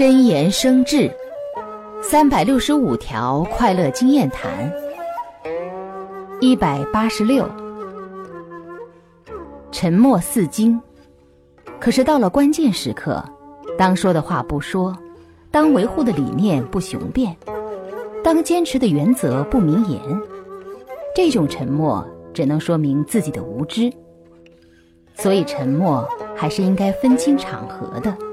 真言生智三百六十五条快乐经验谈一百八十六沉默似金。可是到了关键时刻当说的话不说当维护的理念不雄辩当坚持的原则不明言这种沉默只能说明自己的无知。所以沉默还是应该分清场合的。